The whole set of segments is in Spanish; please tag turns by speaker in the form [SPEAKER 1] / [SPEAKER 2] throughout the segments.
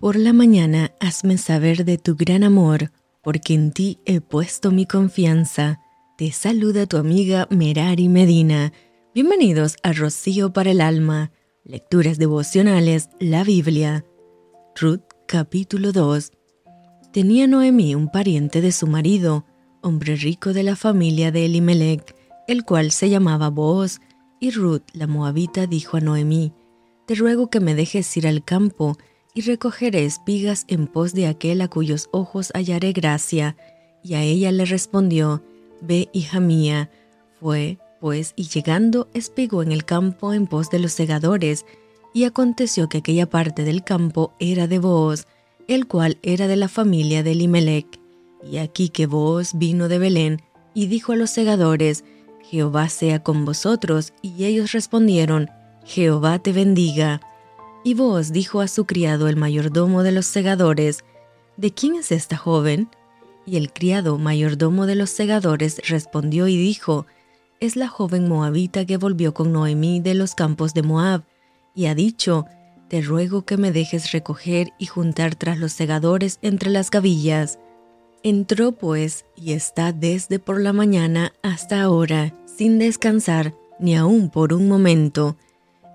[SPEAKER 1] Por la mañana hazme saber de tu gran amor, porque en ti he puesto mi confianza. Te saluda tu amiga Merari Medina. Bienvenidos a Rocío para el Alma, Lecturas Devocionales, la Biblia. Ruth capítulo 2. Tenía Noemí un pariente de su marido, hombre rico de la familia de Elimelech, el cual se llamaba Booz, y Ruth la moabita dijo a Noemí, Te ruego que me dejes ir al campo, y recogeré espigas en pos de aquel a cuyos ojos hallaré gracia. Y a ella le respondió, Ve, hija mía. Fue, pues, y llegando, espigó en el campo en pos de los segadores, y aconteció que aquella parte del campo era de Booz, el cual era de la familia de Elimelech. Y aquí que Booz vino de Belén, y dijo a los segadores, Jehová sea con vosotros, y ellos respondieron, Jehová te bendiga. Y vos dijo a su criado el mayordomo de los segadores, ¿De quién es esta joven? Y el criado mayordomo de los segadores respondió y dijo, Es la joven moabita que volvió con Noemí de los campos de Moab, y ha dicho, Te ruego que me dejes recoger y juntar tras los segadores entre las gavillas. Entró pues y está desde por la mañana hasta ahora, sin descansar, ni aun por un momento,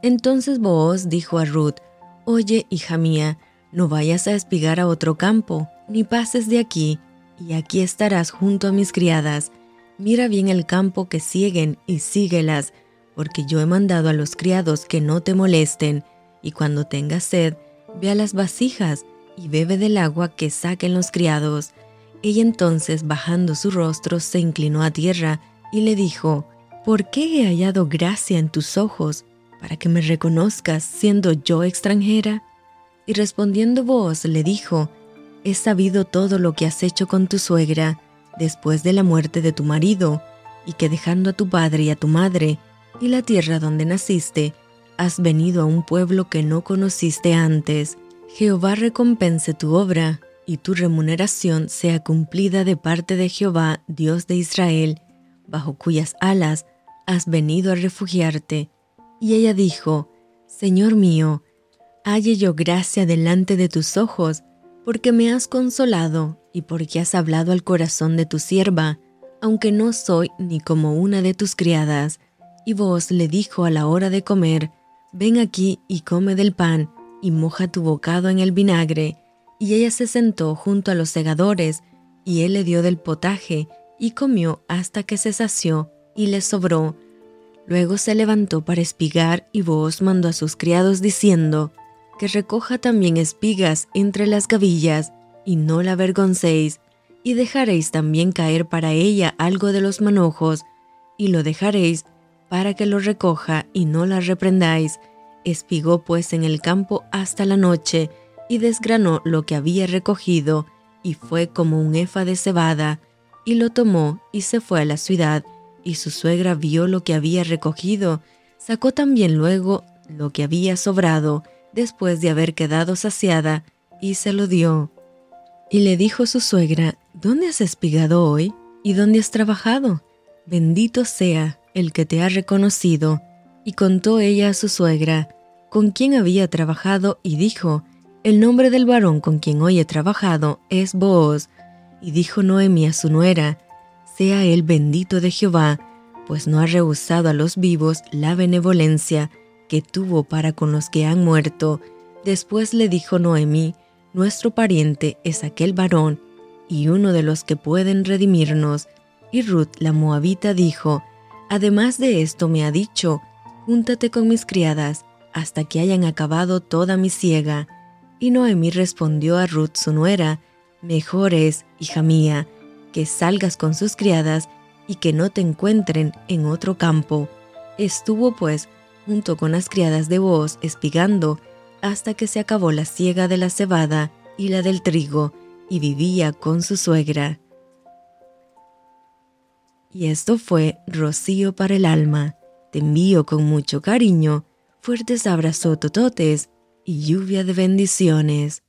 [SPEAKER 1] entonces Booz dijo a Ruth, Oye, hija mía, no vayas a espigar a otro campo, ni pases de aquí, y aquí estarás junto a mis criadas. Mira bien el campo que siguen y síguelas, porque yo he mandado a los criados que no te molesten, y cuando tengas sed, ve a las vasijas y bebe del agua que saquen los criados. Ella entonces, bajando su rostro, se inclinó a tierra y le dijo, ¿Por qué he hallado gracia en tus ojos? Para que me reconozcas siendo yo extranjera? Y respondiendo vos le dijo, He sabido todo lo que has hecho con tu suegra después de la muerte de tu marido, y que dejando a tu padre y a tu madre, y la tierra donde naciste, has venido a un pueblo que no conociste antes. Jehová recompense tu obra, y tu remuneración sea cumplida de parte de Jehová, Dios de Israel, bajo cuyas alas has venido a refugiarte y ella dijo, Señor mío, halle yo gracia delante de tus ojos, porque me has consolado y porque has hablado al corazón de tu sierva, aunque no soy ni como una de tus criadas. Y vos le dijo a la hora de comer, Ven aquí y come del pan, y moja tu bocado en el vinagre. Y ella se sentó junto a los segadores, y él le dio del potaje, y comió hasta que se sació, y le sobró, Luego se levantó para espigar y vos mandó a sus criados diciendo, que recoja también espigas entre las gavillas, y no la avergoncéis, y dejaréis también caer para ella algo de los manojos, y lo dejaréis para que lo recoja y no la reprendáis. Espigó pues en el campo hasta la noche, y desgranó lo que había recogido, y fue como un efa de cebada, y lo tomó y se fue a la ciudad, y su suegra vio lo que había recogido, sacó también luego lo que había sobrado después de haber quedado saciada, y se lo dio. Y le dijo su suegra, ¿Dónde has espigado hoy? ¿Y dónde has trabajado? Bendito sea el que te ha reconocido. Y contó ella a su suegra, con quien había trabajado, y dijo, El nombre del varón con quien hoy he trabajado es Booz. Y dijo Noemi a su nuera, sea él bendito de Jehová, pues no ha rehusado a los vivos la benevolencia que tuvo para con los que han muerto. Después le dijo Noemí, nuestro pariente es aquel varón, y uno de los que pueden redimirnos. Y Ruth la moabita dijo, Además de esto me ha dicho, Júntate con mis criadas, hasta que hayan acabado toda mi siega. Y Noemí respondió a Ruth su nuera, Mejor es, hija mía, que salgas con sus criadas y que no te encuentren en otro campo. Estuvo pues junto con las criadas de Boaz espigando hasta que se acabó la siega de la cebada y la del trigo, y vivía con su suegra. Y esto fue rocío para el alma. Te envío con mucho cariño, fuertes abrazos tototes y lluvia de bendiciones.